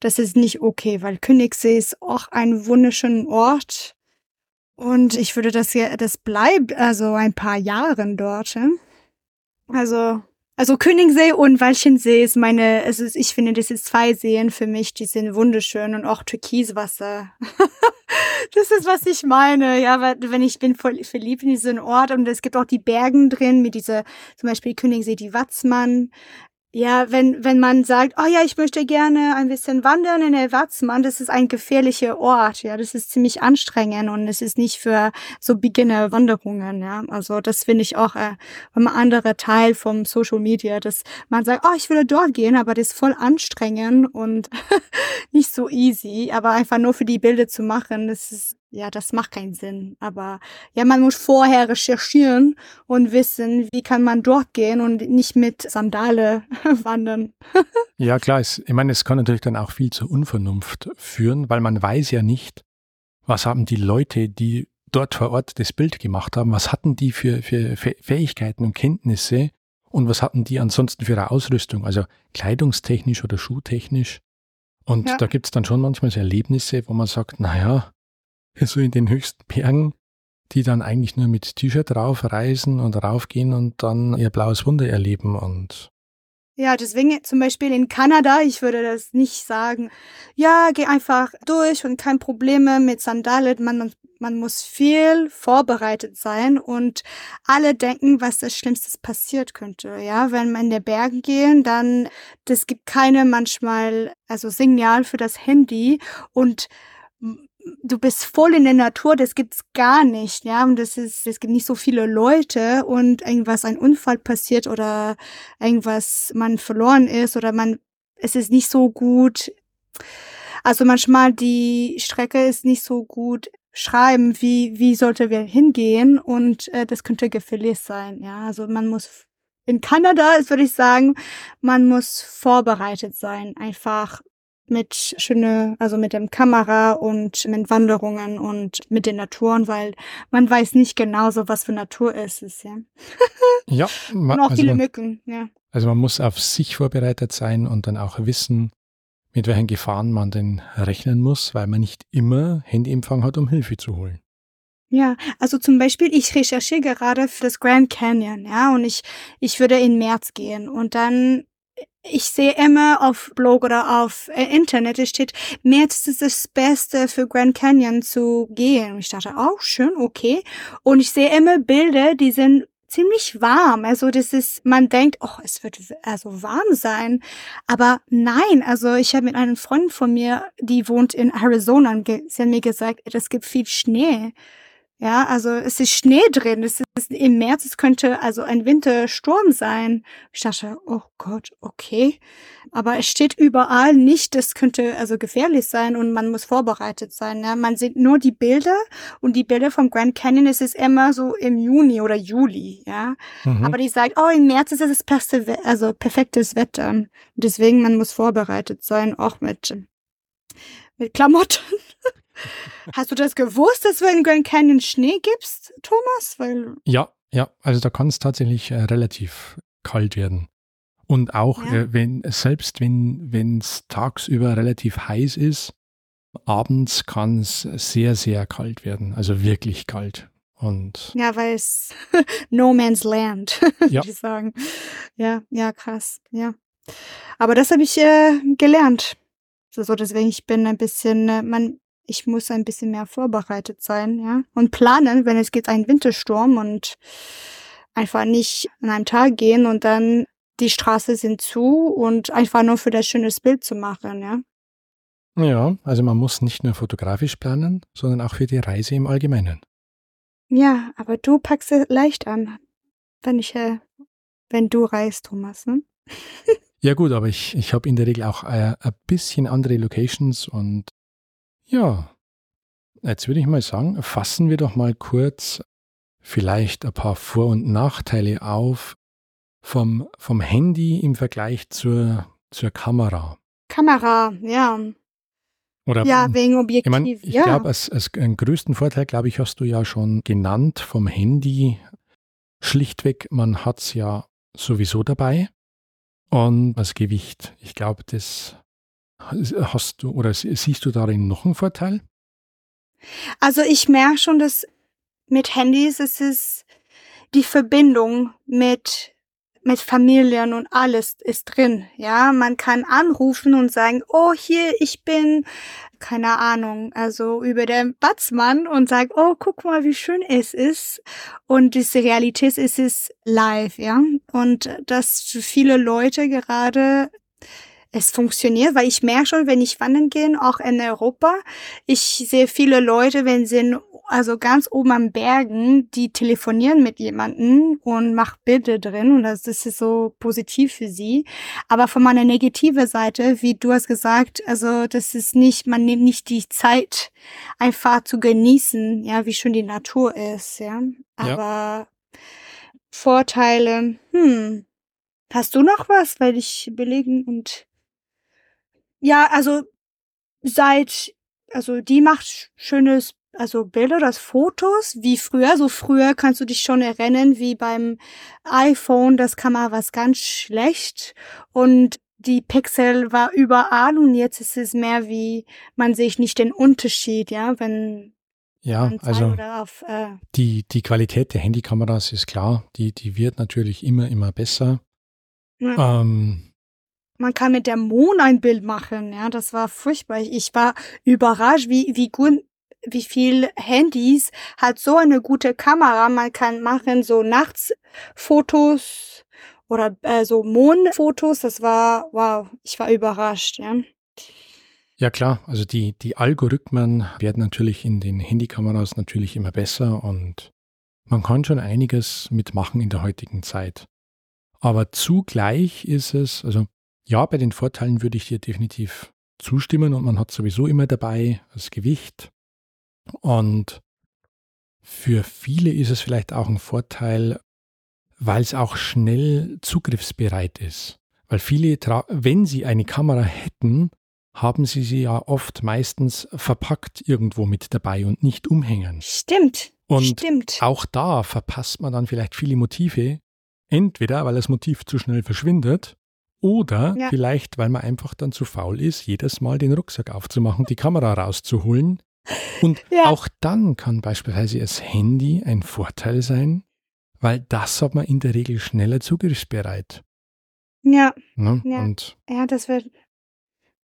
das ist nicht okay, weil Königssee ist auch ein wunderschöner Ort, und ich würde das ja, das bleibt also ein paar Jahren dort. Ja? Also Also Königssee und Walchensee ist meine, also ich finde, das sind zwei Seen für mich, die sind wunderschön und auch Türkiswasser. das ist, was ich meine. Ja, wenn ich bin voll verliebt in diesen Ort und es gibt auch die Bergen drin mit dieser, zum Beispiel Königssee, die Watzmann. Ja, wenn, wenn man sagt, oh ja, ich möchte gerne ein bisschen wandern in der Watzmann, das ist ein gefährlicher Ort, ja, das ist ziemlich anstrengend und es ist nicht für so Beginner-Wanderungen, ja. Also das finde ich auch äh, ein anderer Teil vom Social Media, dass man sagt, oh, ich will dort gehen, aber das ist voll anstrengend und nicht so easy, aber einfach nur für die Bilder zu machen, das ist ja, das macht keinen Sinn. Aber ja, man muss vorher recherchieren und wissen, wie kann man dort gehen und nicht mit Sandale wandern. ja, klar. Es, ich meine, es kann natürlich dann auch viel zur Unvernunft führen, weil man weiß ja nicht, was haben die Leute, die dort vor Ort das Bild gemacht haben, was hatten die für, für Fähigkeiten und Kenntnisse und was hatten die ansonsten für eine Ausrüstung, also kleidungstechnisch oder schuhtechnisch. Und ja. da gibt es dann schon manchmal so Erlebnisse, wo man sagt, naja, so in den höchsten Bergen, die dann eigentlich nur mit T-Shirt raufreisen und raufgehen und dann ihr blaues Wunder erleben und ja, deswegen zum Beispiel in Kanada, ich würde das nicht sagen, ja, geh einfach durch und kein Probleme mit Sandalen. Man, man muss viel vorbereitet sein und alle denken, was das Schlimmste passiert könnte. Ja, wenn man in den Bergen gehen, dann, das gibt keine manchmal, also Signal für das Handy und du bist voll in der Natur, das gibt's gar nicht, ja, und das ist, es gibt nicht so viele Leute und irgendwas, ein Unfall passiert oder irgendwas man verloren ist oder man, es ist nicht so gut. Also manchmal die Strecke ist nicht so gut schreiben, wie, wie sollte wir hingehen und äh, das könnte gefährlich sein, ja, also man muss in Kanada ist, würde ich sagen, man muss vorbereitet sein, einfach mit schöne, also mit dem Kamera und mit Wanderungen und mit den Naturen, weil man weiß nicht genau so, was für Natur es ist, ja. ja. und auch also viele man, Mücken, ja. Also man muss auf sich vorbereitet sein und dann auch wissen, mit welchen Gefahren man denn rechnen muss, weil man nicht immer Handyempfang hat, um Hilfe zu holen. Ja, also zum Beispiel, ich recherchiere gerade für das Grand Canyon, ja, und ich, ich würde in März gehen und dann ich sehe immer auf Blog oder auf äh, Internet, es steht, März ist das Beste für Grand Canyon zu gehen. Ich dachte, auch oh, schön, okay. Und ich sehe immer Bilder, die sind ziemlich warm. Also das ist, man denkt, oh, es wird also warm sein. Aber nein, also ich habe mit einem Freund von mir, die wohnt in Arizona, sie hat mir gesagt, es gibt viel Schnee. Ja, also es ist Schnee drin. Es ist im März, es könnte also ein Wintersturm sein. Ich dachte, oh Gott, okay. Aber es steht überall nicht, das könnte also gefährlich sein und man muss vorbereitet sein. Ja? Man sieht nur die Bilder und die Bilder vom Grand Canyon, es ist immer so im Juni oder Juli, ja. Mhm. Aber die sagt, oh, im März ist es das beste, also perfektes Wetter. Und deswegen, man muss vorbereitet sein, auch mit, mit Klamotten. Hast du das gewusst, dass wir in Grand Canyon Schnee gibst, Thomas? Weil ja, ja, also da kann es tatsächlich äh, relativ kalt werden. Und auch ja. äh, wenn, selbst wenn es tagsüber relativ heiß ist, abends kann es sehr, sehr kalt werden. Also wirklich kalt. Und ja, weil es No Man's Land, ja. würde ich sagen. Ja, ja, krass. Ja. Aber das habe ich äh, gelernt. So, deswegen, ich bin ein bisschen, äh, man, ich muss ein bisschen mehr vorbereitet sein, ja, und planen, wenn es geht ein Wintersturm und einfach nicht an einem Tag gehen und dann die Straße sind zu und einfach nur für das schönes Bild zu machen, ja. Ja, also man muss nicht nur fotografisch planen, sondern auch für die Reise im Allgemeinen. Ja, aber du packst es leicht an, wenn ich, äh, wenn du reist, Thomas, ne? ja gut, aber ich, ich habe in der Regel auch äh, ein bisschen andere Locations und ja, jetzt würde ich mal sagen, fassen wir doch mal kurz vielleicht ein paar Vor- und Nachteile auf vom, vom Handy im Vergleich zur, zur Kamera. Kamera, ja. Oder, ja, wegen Objektiv. Ich, mein, ich ja. glaube, als, als den größten Vorteil, glaube ich, hast du ja schon genannt vom Handy. Schlichtweg, man hat es ja sowieso dabei. Und das Gewicht, ich glaube, das Hast du oder siehst du darin noch einen Vorteil? Also ich merke schon, dass mit Handys es ist die Verbindung mit mit Familien und alles ist drin. Ja, man kann anrufen und sagen, oh, hier, ich bin, keine Ahnung, also über den Batzmann und sagen, oh, guck mal, wie schön es ist. Und diese Realität ist es live, ja. Und dass für viele Leute gerade es funktioniert, weil ich merke schon, wenn ich wandern gehe, auch in Europa, ich sehe viele Leute, wenn sie also ganz oben am Bergen, die telefonieren mit jemanden und macht Bilder drin und das ist so positiv für sie. Aber von meiner negative Seite, wie du hast gesagt, also das ist nicht, man nimmt nicht die Zeit, einfach zu genießen, ja, wie schön die Natur ist, ja. Aber ja. Vorteile, hm, hast du noch was, weil ich belegen und ja, also seit, also die macht schönes, also Bilder, das Fotos, wie früher. So früher kannst du dich schon erinnern, wie beim iPhone, das Kamera war ganz schlecht und die Pixel war überall und jetzt ist es mehr wie, man sieht nicht den Unterschied, ja, wenn ja, also auf, äh die, die Qualität der Handykameras ist klar, die, die wird natürlich immer, immer besser. Ja. Ähm, man kann mit der Mond ein Bild machen. Ja, das war furchtbar. Ich war überrascht, wie, wie gut, wie viel Handys hat so eine gute Kamera. Man kann machen so Nachtsfotos oder äh, so Mondfotos. Das war, wow, ich war überrascht, ja. Ja klar, also die, die Algorithmen werden natürlich in den Handykameras natürlich immer besser und man kann schon einiges mitmachen in der heutigen Zeit. Aber zugleich ist es, also ja, bei den Vorteilen würde ich dir definitiv zustimmen und man hat sowieso immer dabei das Gewicht. Und für viele ist es vielleicht auch ein Vorteil, weil es auch schnell zugriffsbereit ist. Weil viele, wenn sie eine Kamera hätten, haben sie sie ja oft meistens verpackt irgendwo mit dabei und nicht umhängen. Stimmt. Und stimmt. auch da verpasst man dann vielleicht viele Motive. Entweder weil das Motiv zu schnell verschwindet oder ja. vielleicht, weil man einfach dann zu faul ist, jedes Mal den Rucksack aufzumachen, die Kamera rauszuholen. Und ja. auch dann kann beispielsweise das Handy ein Vorteil sein, weil das hat man in der Regel schneller zugriffsbereit. Ja. Ne? Ja. Und ja, das wird.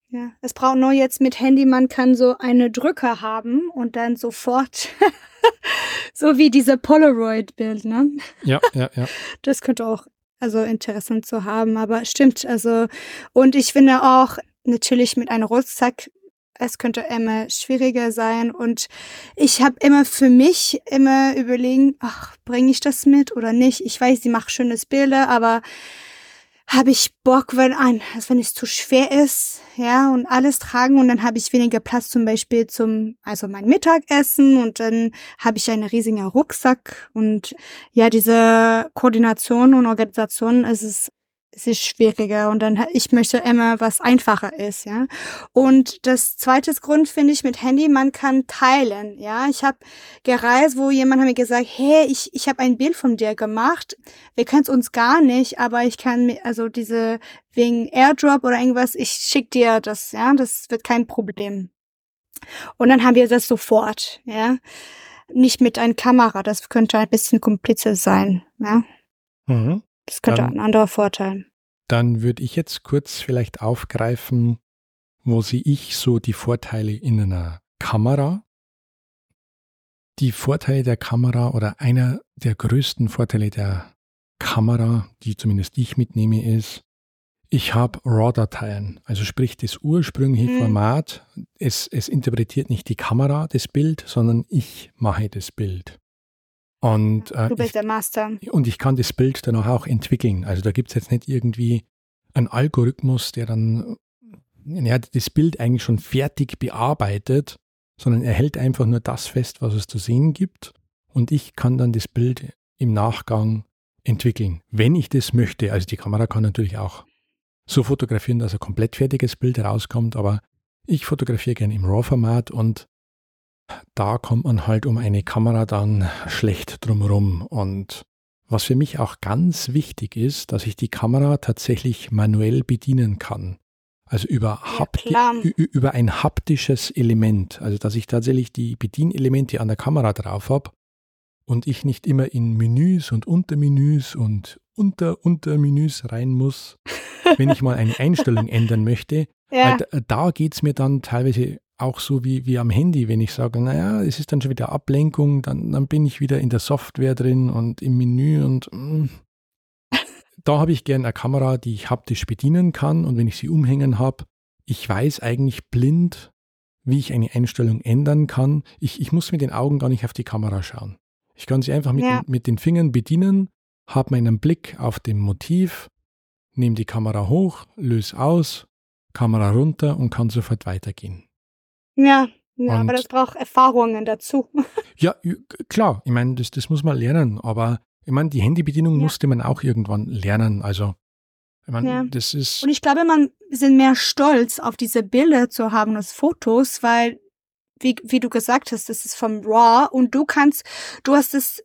Ja, es braucht nur jetzt mit Handy, man kann so eine Drücke haben und dann sofort, so wie diese Polaroid-Bild, ne? Ja, ja, ja. Das könnte auch also interessant zu haben. Aber stimmt, also, und ich finde auch, natürlich mit einem Rucksack, es könnte immer schwieriger sein. Und ich habe immer für mich immer überlegen, ach, bringe ich das mit oder nicht? Ich weiß, sie macht schönes Bilder, aber habe ich Bock, wenn ein, also wenn es zu schwer ist, ja, und alles tragen und dann habe ich weniger Platz zum Beispiel zum, also mein Mittagessen und dann habe ich einen riesigen Rucksack und ja, diese Koordination und Organisation, es ist ist schwieriger und dann ich möchte immer was einfacher ist, ja. Und das zweite Grund finde ich mit Handy, man kann teilen, ja. Ich habe gereist, wo jemand hat mir gesagt, hey, ich ich habe ein Bild von dir gemacht. Wir kennen uns gar nicht, aber ich kann also diese wegen Airdrop oder irgendwas, ich schick dir das, ja. Das wird kein Problem. Und dann haben wir das sofort, ja. Nicht mit einer Kamera, das könnte ein bisschen kompliziert sein, ja. Mhm. Das könnte dann, ein anderer Vorteil. Dann würde ich jetzt kurz vielleicht aufgreifen, wo sehe ich so die Vorteile in einer Kamera. Die Vorteile der Kamera oder einer der größten Vorteile der Kamera, die zumindest ich mitnehme, ist, ich habe RAW-Dateien, also sprich das ursprüngliche mhm. Format. Es, es interpretiert nicht die Kamera das Bild, sondern ich mache das Bild. Und, äh, du bist ich, der Master. Und ich kann das Bild danach auch entwickeln. Also da gibt es jetzt nicht irgendwie einen Algorithmus, der dann ja, das Bild eigentlich schon fertig bearbeitet, sondern er hält einfach nur das fest, was es zu sehen gibt. Und ich kann dann das Bild im Nachgang entwickeln, wenn ich das möchte. Also die Kamera kann natürlich auch so fotografieren, dass ein komplett fertiges Bild rauskommt, aber ich fotografiere gerne im RAW-Format und da kommt man halt um eine Kamera dann schlecht drumherum. Und was für mich auch ganz wichtig ist, dass ich die Kamera tatsächlich manuell bedienen kann. Also über, ja, über ein haptisches Element. Also dass ich tatsächlich die Bedienelemente an der Kamera drauf habe und ich nicht immer in Menüs und Untermenüs und unter, unter Menüs rein muss, wenn ich mal eine Einstellung ändern möchte. Ja. Da, da geht es mir dann teilweise auch so wie, wie am Handy, wenn ich sage, naja, es ist dann schon wieder Ablenkung, dann, dann bin ich wieder in der Software drin und im Menü und mh. Mm. da habe ich gern eine Kamera, die ich haptisch bedienen kann und wenn ich sie umhängen habe, ich weiß eigentlich blind, wie ich eine Einstellung ändern kann. Ich, ich muss mit den Augen gar nicht auf die Kamera schauen. Ich kann sie einfach mit, ja. den, mit den Fingern bedienen, habe meinen Blick auf dem Motiv, nehme die Kamera hoch, löse aus, Kamera runter und kann sofort weitergehen. Ja, ja aber das braucht Erfahrungen dazu. ja, klar, ich meine, das, das muss man lernen, aber ich meine, die Handybedienung ja. musste man auch irgendwann lernen. Also, ich meine, ja. das ist. Und ich glaube, man sind mehr stolz auf diese Bilder zu haben als Fotos, weil, wie, wie du gesagt hast, das ist vom RAW und du kannst, du hast es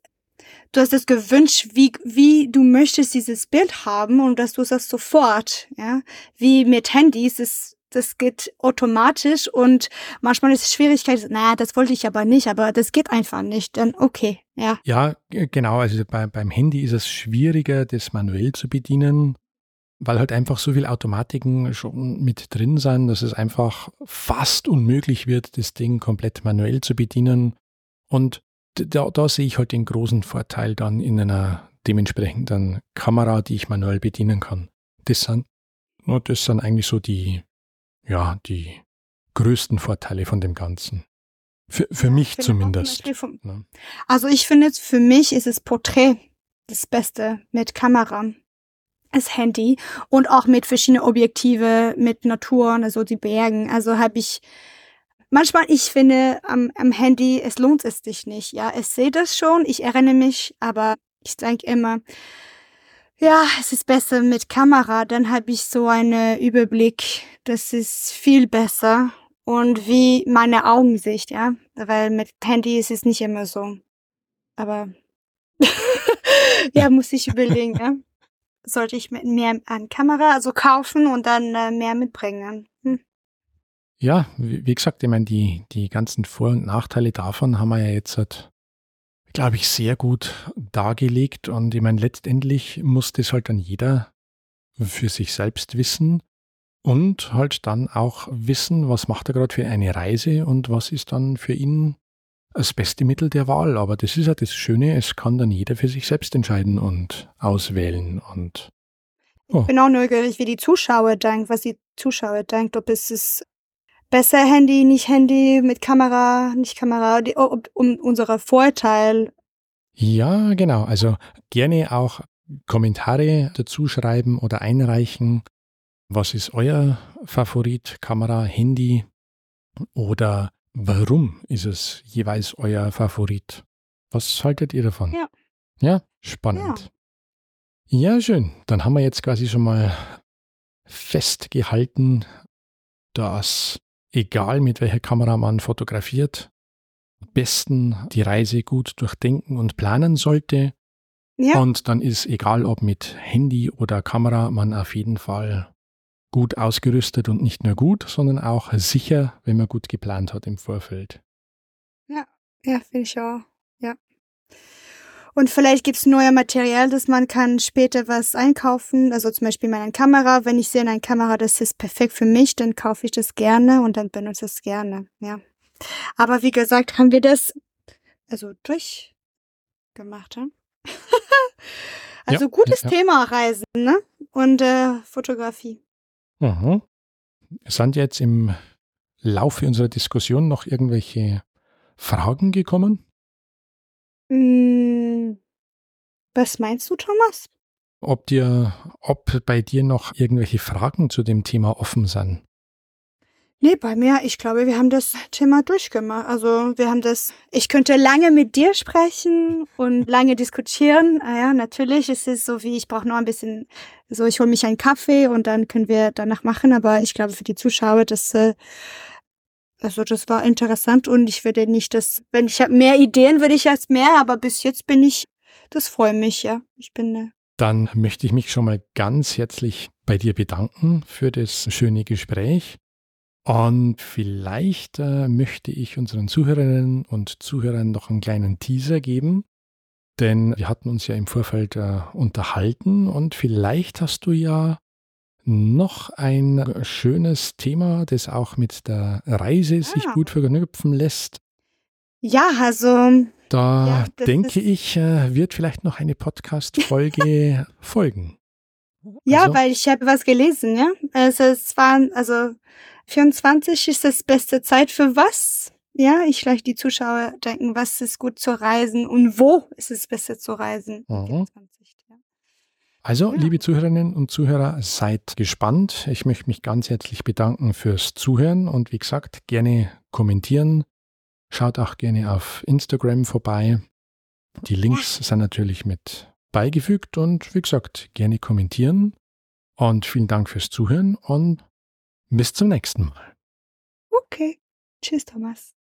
du hast es gewünscht, wie, wie du möchtest dieses Bild haben und dass du das sofort, ja. Wie mit Handys, ist das geht automatisch und manchmal ist die Schwierigkeit, naja, das wollte ich aber nicht, aber das geht einfach nicht. Dann okay, ja. Ja, genau. Also bei, beim Handy ist es schwieriger, das manuell zu bedienen, weil halt einfach so viele Automatiken schon mit drin sind, dass es einfach fast unmöglich wird, das Ding komplett manuell zu bedienen. Und da, da sehe ich halt den großen Vorteil dann in einer dementsprechenden Kamera, die ich manuell bedienen kann. Das sind, das sind eigentlich so die, ja, die größten Vorteile von dem Ganzen. Für, für mich zumindest. Vom, ja. Also ich finde jetzt, für mich ist es Porträt das Beste mit Kamera. Das Handy und auch mit verschiedenen Objektive, mit Naturen, also die Bergen. Also habe ich manchmal, ich finde am, am Handy, es lohnt es sich nicht. Ja, ich sehe das schon, ich erinnere mich, aber ich denke immer, ja, es ist besser mit Kamera, dann habe ich so einen Überblick. Das ist viel besser. Und wie meine Augensicht, ja. Weil mit Handy ist es nicht immer so. Aber ja, muss ich überlegen, ja. Sollte ich mehr an Kamera also kaufen und dann äh, mehr mitbringen. Hm. Ja, wie, gesagt, ich meine, die, die ganzen Vor- und Nachteile davon haben wir ja jetzt halt glaube ich, sehr gut dargelegt. Und ich meine, letztendlich muss das halt dann jeder für sich selbst wissen und halt dann auch wissen, was macht er gerade für eine Reise und was ist dann für ihn das beste Mittel der Wahl. Aber das ist ja das Schöne, es kann dann jeder für sich selbst entscheiden und auswählen. Und oh. Ich bin auch neugierig, wie die Zuschauer denken, was die Zuschauer denken, ob es ist besser Handy, nicht Handy, mit Kamera, nicht Kamera, die, um, um unser Vorteil. Ja, genau. Also gerne auch Kommentare dazu schreiben oder einreichen. Was ist euer Favorit? Kamera, Handy? Oder warum ist es jeweils euer Favorit? Was haltet ihr davon? Ja. Ja, spannend. Ja. ja, schön. Dann haben wir jetzt quasi schon mal festgehalten, dass egal mit welcher Kamera man fotografiert, am besten die Reise gut durchdenken und planen sollte. Ja. Und dann ist egal ob mit Handy oder Kamera, man auf jeden Fall gut ausgerüstet und nicht nur gut, sondern auch sicher, wenn man gut geplant hat im Vorfeld. Ja, ja, finde ich auch. Ja. Und vielleicht gibt es neues Material, dass man kann später was einkaufen. Also zum Beispiel meine Kamera. Wenn ich sehe eine Kamera, das ist perfekt für mich, dann kaufe ich das gerne und dann benutze ich es gerne. Ja. Aber wie gesagt, haben wir das also durchgemacht. Hm? also ja, gutes ja, ja. Thema Reisen ne? und äh, Fotografie. Mhm. Sind jetzt im Laufe unserer Diskussion noch irgendwelche Fragen gekommen? Hm, was meinst du, Thomas? Ob dir, ob bei dir noch irgendwelche Fragen zu dem Thema offen sind? Nee, bei mir, ich glaube, wir haben das Thema durchgemacht. Also wir haben das, ich könnte lange mit dir sprechen und lange diskutieren. Ah ja, natürlich ist es so wie, ich brauche noch ein bisschen, so ich hole mich einen Kaffee und dann können wir danach machen. Aber ich glaube, für die Zuschauer, das äh, also das war interessant und ich würde nicht das, wenn ich habe mehr Ideen, würde ich erst mehr, aber bis jetzt bin ich, das freut mich, ja. Ich bin. Äh Dann möchte ich mich schon mal ganz herzlich bei dir bedanken für das schöne Gespräch. Und vielleicht äh, möchte ich unseren Zuhörerinnen und Zuhörern noch einen kleinen Teaser geben. denn wir hatten uns ja im Vorfeld äh, unterhalten und vielleicht hast du ja noch ein schönes Thema, das auch mit der Reise ja. sich gut verknüpfen lässt. Ja, also. Da ja, denke ich, äh, wird vielleicht noch eine Podcast-Folge folgen. Ja, also, weil ich habe was gelesen, ja. Also es waren, also 24 ist das beste Zeit für was? Ja, ich vielleicht die Zuschauer denken, was ist gut zu reisen und wo ist es besser zu reisen? Mhm. Also, ja. liebe Zuhörerinnen und Zuhörer, seid gespannt. Ich möchte mich ganz herzlich bedanken fürs Zuhören und wie gesagt, gerne kommentieren. Schaut auch gerne auf Instagram vorbei. Die Links sind natürlich mit beigefügt und wie gesagt, gerne kommentieren. Und vielen Dank fürs Zuhören und bis zum nächsten Mal. Okay. Tschüss, Thomas.